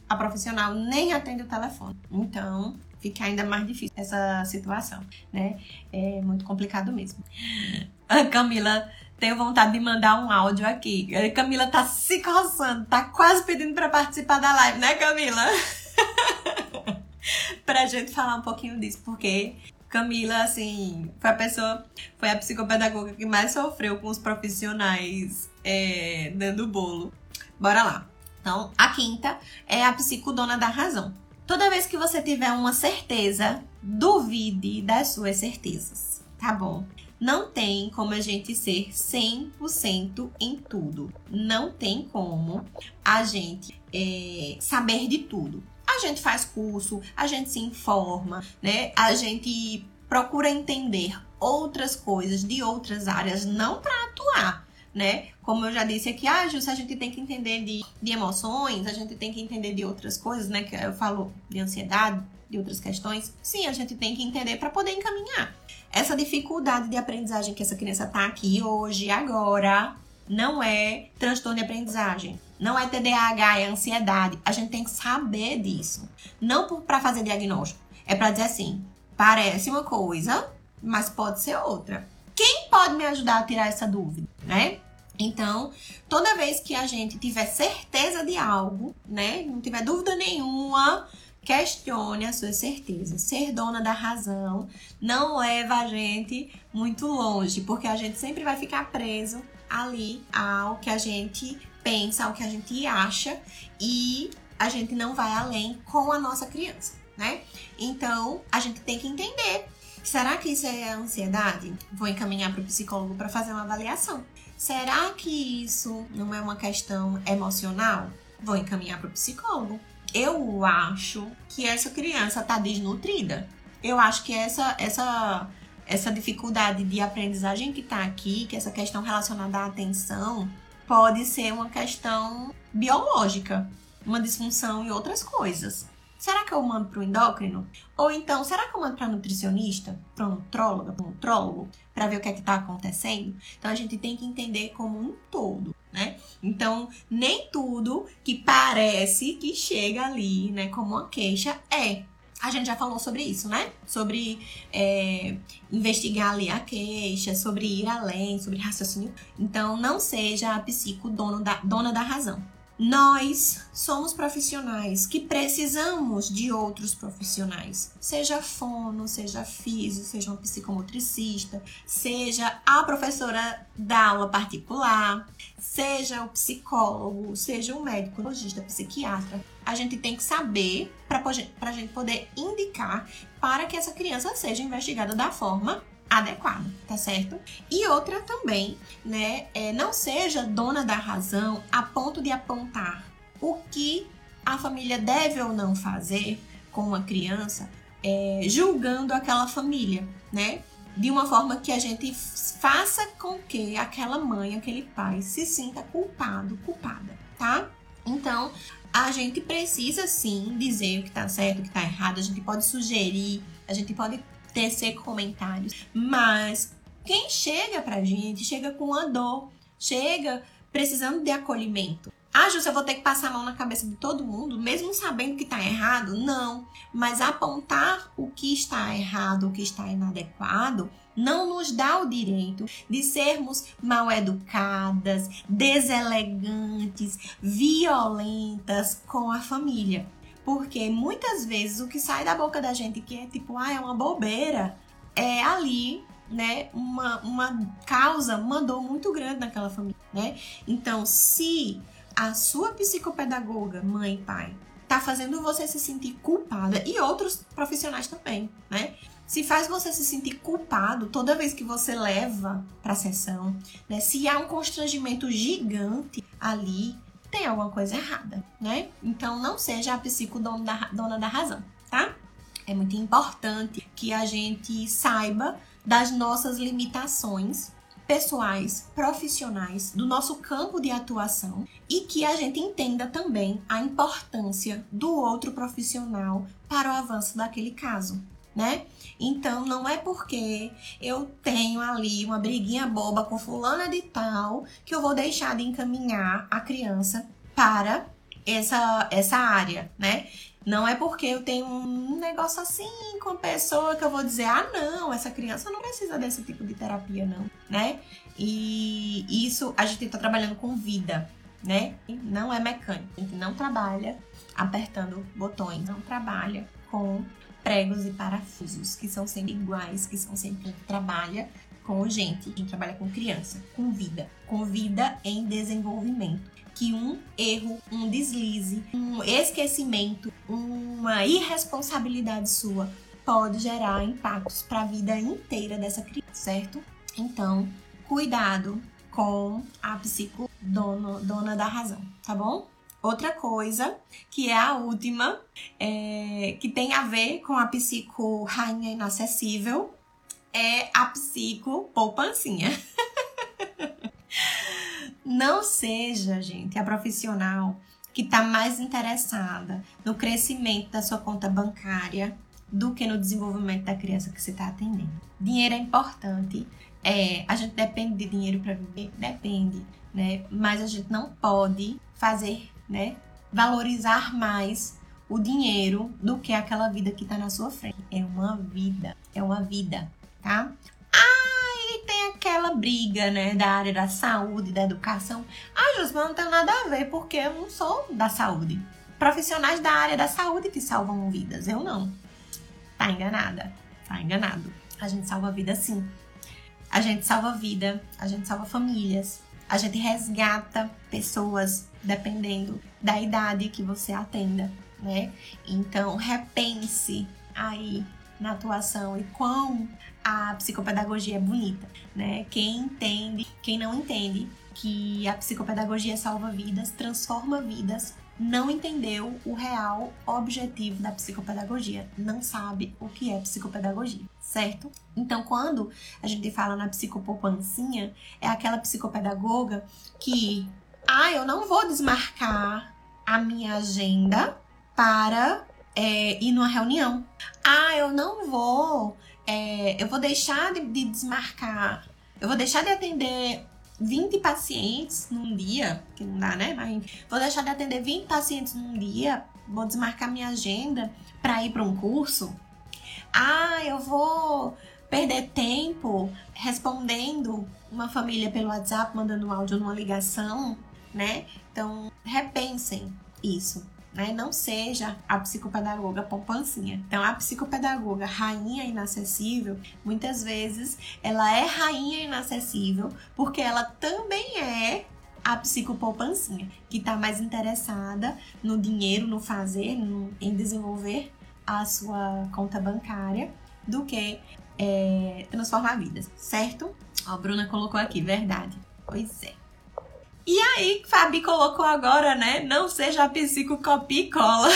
a profissional nem atende o telefone. Então, fica ainda mais difícil essa situação, né? É muito complicado mesmo. A Camila tenho vontade de mandar um áudio aqui. A Camila tá se coçando, tá quase pedindo para participar da live, né, Camila? pra gente falar um pouquinho disso, porque Camila, assim, foi a pessoa, foi a psicopedagoga que mais sofreu com os profissionais é, dando bolo. Bora lá. Então, a quinta é a psicodona da razão. Toda vez que você tiver uma certeza, duvide das suas certezas, tá bom? Não tem como a gente ser 100% em tudo. Não tem como a gente é, saber de tudo. A gente faz curso, a gente se informa, né? A gente procura entender outras coisas de outras áreas, não para atuar, né? Como eu já disse aqui, ah, Jus, a gente tem que entender de, de emoções, a gente tem que entender de outras coisas, né? Que eu falo de ansiedade, de outras questões. Sim, a gente tem que entender para poder encaminhar. Essa dificuldade de aprendizagem que essa criança tá aqui hoje, agora, não é transtorno de aprendizagem. Não é TDAH, é ansiedade. A gente tem que saber disso. Não para fazer diagnóstico. É para dizer assim: parece uma coisa, mas pode ser outra. Quem pode me ajudar a tirar essa dúvida, né? Então, toda vez que a gente tiver certeza de algo, né, não tiver dúvida nenhuma, questione a sua certeza. Ser dona da razão não leva a gente muito longe, porque a gente sempre vai ficar preso ali ao que a gente pensa, ao que a gente acha e a gente não vai além com a nossa criança, né? Então, a gente tem que entender Será que isso é ansiedade? Vou encaminhar para o psicólogo para fazer uma avaliação. Será que isso não é uma questão emocional? Vou encaminhar para o psicólogo. Eu acho que essa criança está desnutrida. Eu acho que essa essa essa dificuldade de aprendizagem que está aqui, que essa questão relacionada à atenção, pode ser uma questão biológica, uma disfunção e outras coisas. Será que eu mando para o endócrino? Ou então, será que eu mando para nutricionista, para nutróloga, para nutrólogo, para ver o que é que está acontecendo? Então a gente tem que entender como um todo, né? Então, nem tudo que parece que chega ali, né, como uma queixa é. A gente já falou sobre isso, né? Sobre é, investigar ali a queixa, sobre ir além, sobre raciocínio. Então, não seja a psico dono da, dona da razão. Nós somos profissionais que precisamos de outros profissionais, seja fono, seja físico, seja um psicomotricista, seja a professora da aula particular, seja o psicólogo, seja o médico, logista, psiquiatra. A gente tem que saber para a gente poder indicar para que essa criança seja investigada da forma adequada, tá certo? E outra também, né, é, não seja dona da razão a ponto de apontar o que a família deve ou não fazer com uma criança, é, julgando aquela família, né? De uma forma que a gente faça com que aquela mãe, aquele pai se sinta culpado, culpada, tá? Então, a gente precisa sim dizer o que tá certo, o que tá errado, a gente pode sugerir, a gente pode tecer comentários. Mas quem chega pra gente, chega com uma dor, chega precisando de acolhimento. Ah, Júcia, eu vou ter que passar a mão na cabeça de todo mundo, mesmo sabendo que está errado? Não. Mas apontar o que está errado, o que está inadequado, não nos dá o direito de sermos mal educadas, deselegantes, violentas com a família. Porque muitas vezes o que sai da boca da gente que é tipo, ah, é uma bobeira, é ali, né, uma, uma causa, uma dor muito grande naquela família, né? Então, se a sua psicopedagoga, mãe pai, tá fazendo você se sentir culpada e outros profissionais também, né? Se faz você se sentir culpado toda vez que você leva para sessão, né? Se há um constrangimento gigante ali, tem alguma coisa errada, né? Então não seja a psico dona da, dona da razão, tá? É muito importante que a gente saiba das nossas limitações pessoais, profissionais, do nosso campo de atuação e que a gente entenda também a importância do outro profissional para o avanço daquele caso, né? Então não é porque eu tenho ali uma briguinha boba com fulana de tal que eu vou deixar de encaminhar a criança para essa, essa área, né? Não é porque eu tenho um negócio assim com a pessoa que eu vou dizer, ah, não, essa criança não precisa desse tipo de terapia, não, né? E isso a gente está trabalhando com vida, né? Não é mecânico. A gente não trabalha apertando botões, não trabalha com pregos e parafusos, que são sempre iguais, que são sempre trabalha com gente, quem trabalha com criança, com vida, com vida em desenvolvimento. Que um erro, um deslize, um esquecimento, uma irresponsabilidade sua pode gerar impactos para a vida inteira dessa criança, certo? Então, cuidado com a psico dono, dona da razão, tá bom? Outra coisa, que é a última, é, que tem a ver com a psico rainha inacessível, é a psico poupancinha. Não seja, gente, a profissional que está mais interessada no crescimento da sua conta bancária do que no desenvolvimento da criança que você está atendendo. Dinheiro é importante, é, a gente depende de dinheiro para viver, depende, né? Mas a gente não pode fazer, né? Valorizar mais o dinheiro do que aquela vida que está na sua frente. É uma vida, é uma vida, tá? Aí tem aquela briga, né, da área da saúde, da educação. Ah, Jus, mas não tem nada a ver, porque eu não sou da saúde. Profissionais da área da saúde que salvam vidas, eu não. Tá enganada, tá enganado. A gente salva vida sim. A gente salva vida, a gente salva famílias, a gente resgata pessoas dependendo da idade que você atenda, né? Então, repense aí na atuação e quão a psicopedagogia é bonita, né? Quem entende, quem não entende que a psicopedagogia salva vidas, transforma vidas, não entendeu o real objetivo da psicopedagogia, não sabe o que é psicopedagogia, certo? Então, quando a gente fala na psicopoupancinha, é aquela psicopedagoga que, ah, eu não vou desmarcar a minha agenda para é, ir numa reunião. Ah, eu não vou, é, eu vou deixar de, de desmarcar, eu vou deixar de atender 20 pacientes num dia, que não dá, né? Mas vou deixar de atender 20 pacientes num dia, vou desmarcar minha agenda para ir para um curso. Ah, eu vou perder tempo respondendo uma família pelo WhatsApp, mandando um áudio numa ligação, né? Então, repensem isso né? Não seja a psicopedagoga poupancinha. Então, a psicopedagoga rainha inacessível, muitas vezes ela é rainha inacessível porque ela também é a psicopoupancinha, que está mais interessada no dinheiro, no fazer, no, em desenvolver a sua conta bancária do que é, transformar vidas, certo? Ó, a Bruna colocou aqui, verdade. Pois é. E aí, Fabi colocou agora, né? Não seja psicocopia e cola.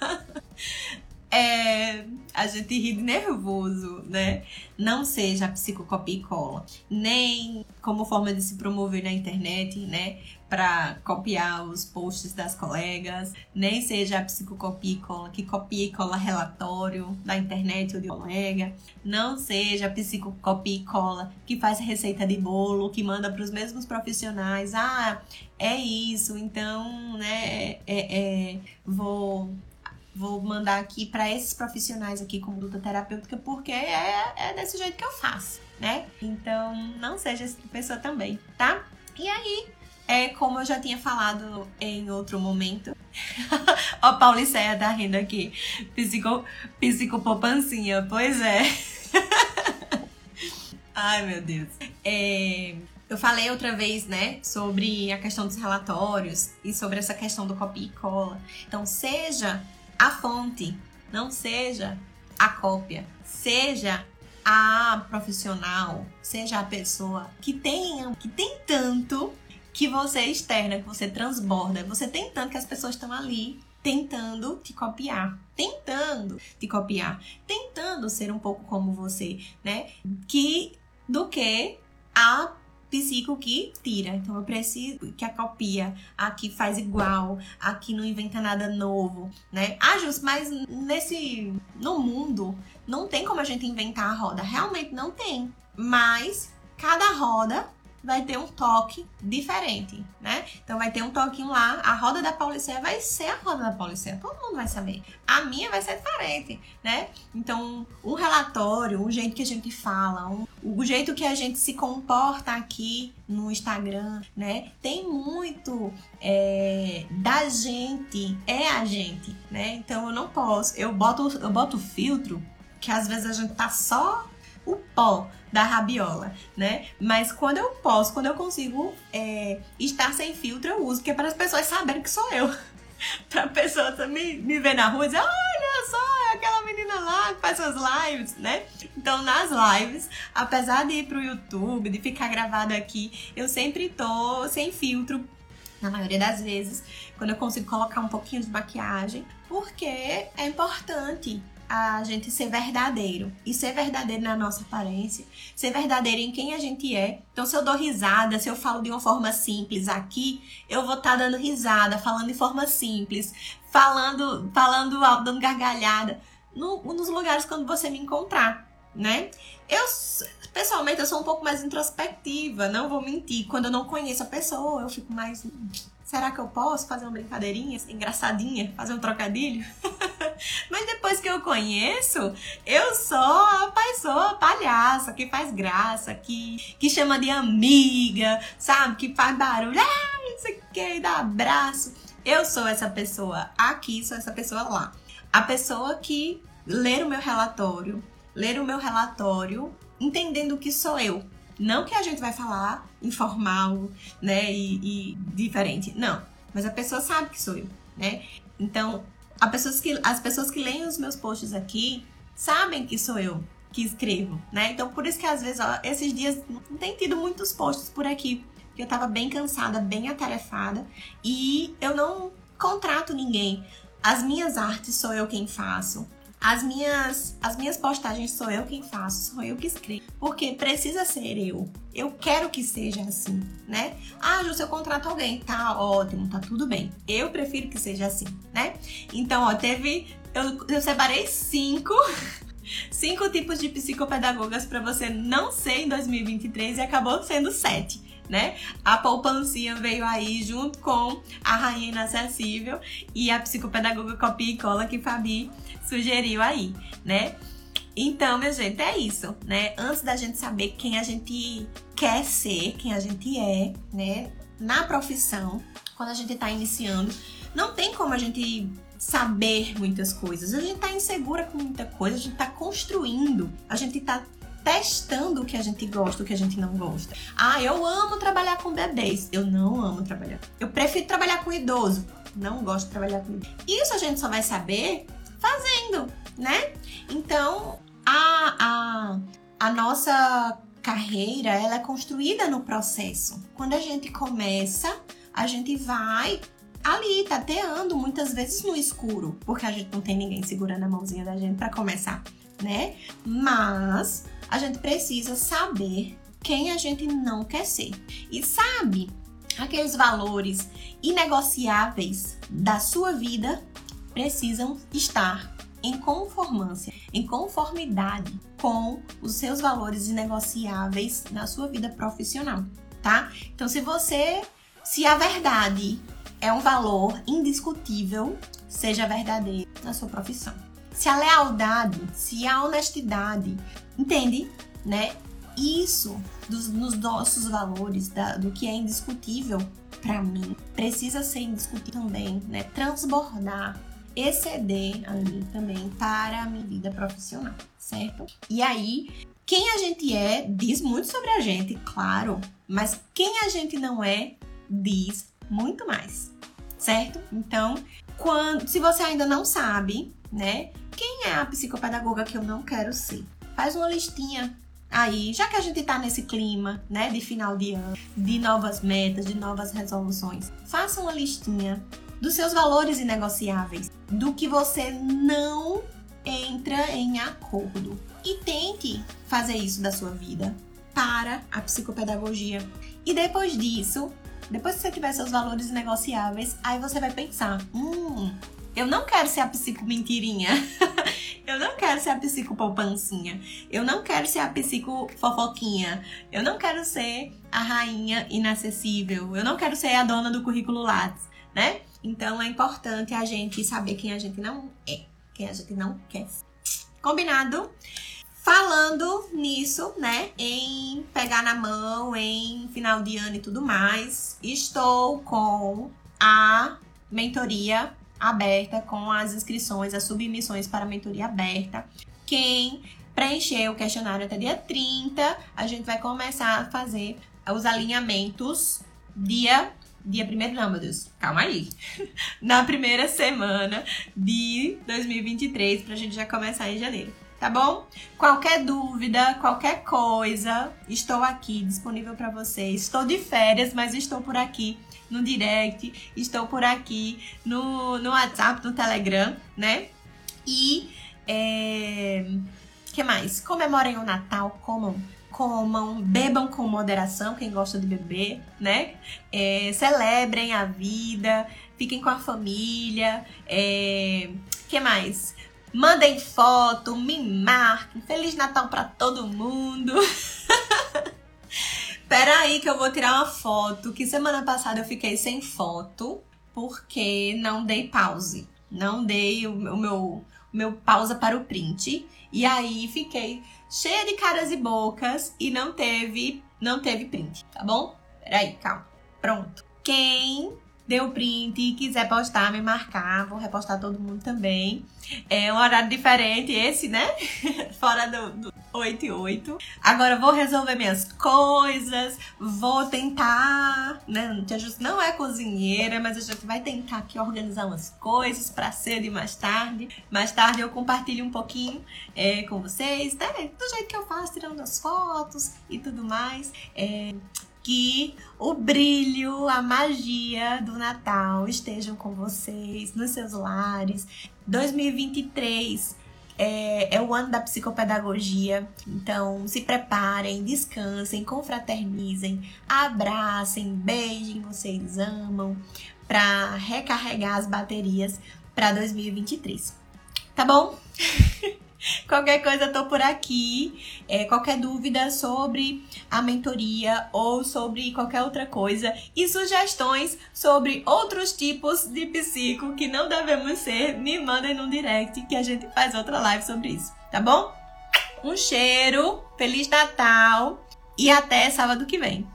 é, a gente ri de nervoso, né? Não seja psicocopia e cola. Nem como forma de se promover na internet, né? Para copiar os posts das colegas. Nem seja a psicocopia e cola que copia e cola relatório da internet ou de colega. Não seja a psicocopia e cola que faz receita de bolo, que manda para os mesmos profissionais. Ah, é isso, então, né? É, é, vou vou mandar aqui para esses profissionais aqui conduta terapêutica porque é, é desse jeito que eu faço, né? Então, não seja essa pessoa também, tá? E aí, é como eu já tinha falado em outro momento. A Pauliceia tá rindo aqui. Psico, psicopopancinha, pois é. Ai, meu Deus. É, eu falei outra vez, né, sobre a questão dos relatórios e sobre essa questão do copia e cola. Então, seja a fonte, não seja a cópia, seja a profissional, seja a pessoa que tem, que tem tanto que você é externa, que você transborda, você tem tanto que as pessoas estão ali tentando te copiar, tentando te copiar, tentando ser um pouco como você, né? Que do que a psico que tira. Então eu preciso que a copia, a que faz igual, a que não inventa nada novo, né? Ah, Jus, mas nesse no mundo não tem como a gente inventar a roda. Realmente não tem. Mas cada roda vai ter um toque diferente, né? Então vai ter um toquinho lá, a roda da Paulicéia vai ser a roda da Paulicéia, todo mundo vai saber. A minha vai ser diferente, né? Então, o relatório, o jeito que a gente fala, um, o jeito que a gente se comporta aqui no Instagram, né? Tem muito é, da gente, é a gente, né? Então eu não posso, eu boto, eu boto filtro que às vezes a gente tá só o pó da rabiola, né? Mas quando eu posso, quando eu consigo é, estar sem filtro, eu uso, que é para as pessoas saberem que sou eu. pra pessoa me, me ver na rua e dizer, olha só, é aquela menina lá que faz suas lives, né? Então, nas lives, apesar de ir pro YouTube, de ficar gravado aqui, eu sempre tô sem filtro, na maioria das vezes, quando eu consigo colocar um pouquinho de maquiagem, porque é importante a gente ser verdadeiro. E ser verdadeiro na nossa aparência, ser verdadeiro em quem a gente é. Então, se eu dou risada, se eu falo de uma forma simples aqui, eu vou estar tá dando risada, falando de forma simples, falando, falando dando gargalhada. No, nos lugares quando você me encontrar, né? Eu, pessoalmente, eu sou um pouco mais introspectiva, não vou mentir. Quando eu não conheço a pessoa, eu fico mais. Será que eu posso fazer uma brincadeirinha engraçadinha, fazer um trocadilho? Depois que eu conheço, eu sou a pessoa palhaça, que faz graça, que, que chama de amiga, sabe? Que faz barulho, ah, não sei o que, dá abraço. Eu sou essa pessoa aqui, sou essa pessoa lá. A pessoa que ler o meu relatório, ler o meu relatório entendendo que sou eu. Não que a gente vai falar informal, né, e, e diferente. Não. Mas a pessoa sabe que sou eu, né? Então, pessoas que, as pessoas que leem os meus posts aqui sabem que sou eu que escrevo, né? Então por isso que às vezes, ó, esses dias não tem tido muitos posts por aqui, porque eu tava bem cansada, bem atarefada e eu não contrato ninguém. As minhas artes sou eu quem faço. As minhas, as minhas postagens sou eu quem faço, sou eu que escrevo. Porque precisa ser eu. Eu quero que seja assim, né? Ah, Ju, se eu contrato alguém, tá ótimo, tá tudo bem. Eu prefiro que seja assim, né? Então, ó, teve. Eu, eu separei cinco cinco tipos de psicopedagogas para você não ser em 2023 e acabou sendo sete né? A poupancinha veio aí junto com a Rainha Inacessível e a psicopedagoga Copia e Cola que Fabi sugeriu aí, né? Então, meu gente, é isso, né? Antes da gente saber quem a gente quer ser, quem a gente é, né? Na profissão, quando a gente tá iniciando, não tem como a gente saber muitas coisas. A gente tá insegura com muita coisa, a gente tá construindo, a gente tá testando o que a gente gosta, o que a gente não gosta. Ah, eu amo trabalhar com bebês. Eu não amo trabalhar. Eu prefiro trabalhar com idoso. Não gosto de trabalhar com idoso. Isso a gente só vai saber fazendo, né? Então, a, a, a nossa carreira, ela é construída no processo. Quando a gente começa, a gente vai ali tateando muitas vezes no escuro, porque a gente não tem ninguém segurando a mãozinha da gente para começar, né? Mas a gente precisa saber quem a gente não quer ser. E sabe aqueles valores inegociáveis da sua vida precisam estar em conformância, em conformidade com os seus valores inegociáveis na sua vida profissional, tá? Então, se você, se a verdade é um valor indiscutível, seja verdadeiro na sua profissão. Se a lealdade, se a honestidade entende, né? Isso dos, nos nossos valores, da, do que é indiscutível para mim, precisa ser indiscutível também, né? Transbordar, exceder ali também para a minha vida profissional, certo? E aí, quem a gente é diz muito sobre a gente, claro, mas quem a gente não é diz muito mais, certo? Então, quando, se você ainda não sabe, né, quem é a psicopedagoga que eu não quero ser? Faz uma listinha aí, já que a gente tá nesse clima, né, de final de ano, de novas metas, de novas resoluções. Faça uma listinha dos seus valores inegociáveis, do que você não entra em acordo. E tente fazer isso da sua vida para a psicopedagogia. E depois disso, depois que você tiver seus valores negociáveis, aí você vai pensar: hum, Eu não quero ser a psico mentirinha. eu não quero ser a psico poupancinha. Eu não quero ser a psico fofoquinha. Eu não quero ser a rainha inacessível. Eu não quero ser a dona do currículo Lattes, né? Então é importante a gente saber quem a gente não é, quem a gente não quer. Combinado? Falando nisso, né, em pegar na mão, em final de ano e tudo mais, estou com a mentoria aberta, com as inscrições, as submissões para a mentoria aberta. Quem preencher o questionário até dia 30, a gente vai começar a fazer os alinhamentos dia dia 1 não, meu Deus, calma aí. Na primeira semana de 2023, pra gente já começar em janeiro tá bom? Qualquer dúvida, qualquer coisa, estou aqui disponível para vocês. Estou de férias, mas estou por aqui no direct, estou por aqui no, no WhatsApp, no Telegram, né? E é, que mais? Comemorem o Natal, comam, comam, bebam com moderação, quem gosta de beber, né? É, celebrem a vida, fiquem com a família. É, que mais? Mandem foto, me marquem. Feliz Natal para todo mundo. Pera aí que eu vou tirar uma foto, que semana passada eu fiquei sem foto porque não dei pause. Não dei o, meu o meu pausa para o print e aí fiquei cheia de caras e bocas e não teve não teve print, tá bom? Peraí, calma. Pronto. Quem deu print e quiser postar, me marcar, vou repostar todo mundo também. É um horário diferente esse, né? Fora do, do 8 e 8. Agora vou resolver minhas coisas, vou tentar, né? Tia Justo não é cozinheira, mas a gente vai tentar aqui organizar umas coisas para cedo e mais tarde. Mais tarde eu compartilho um pouquinho é, com vocês, né? Do jeito que eu faço, tirando as fotos e tudo mais. É, que o brilho, a magia do Natal estejam com vocês, nos seus lares. 2023 é, é, o ano da psicopedagogia, então se preparem, descansem, confraternizem, abracem, beijem, vocês amam, para recarregar as baterias para 2023. Tá bom? Qualquer coisa, eu tô por aqui. É, qualquer dúvida sobre a mentoria ou sobre qualquer outra coisa e sugestões sobre outros tipos de psico que não devemos ser, me mandem no direct que a gente faz outra live sobre isso, tá bom? Um cheiro, Feliz Natal e até sábado que vem.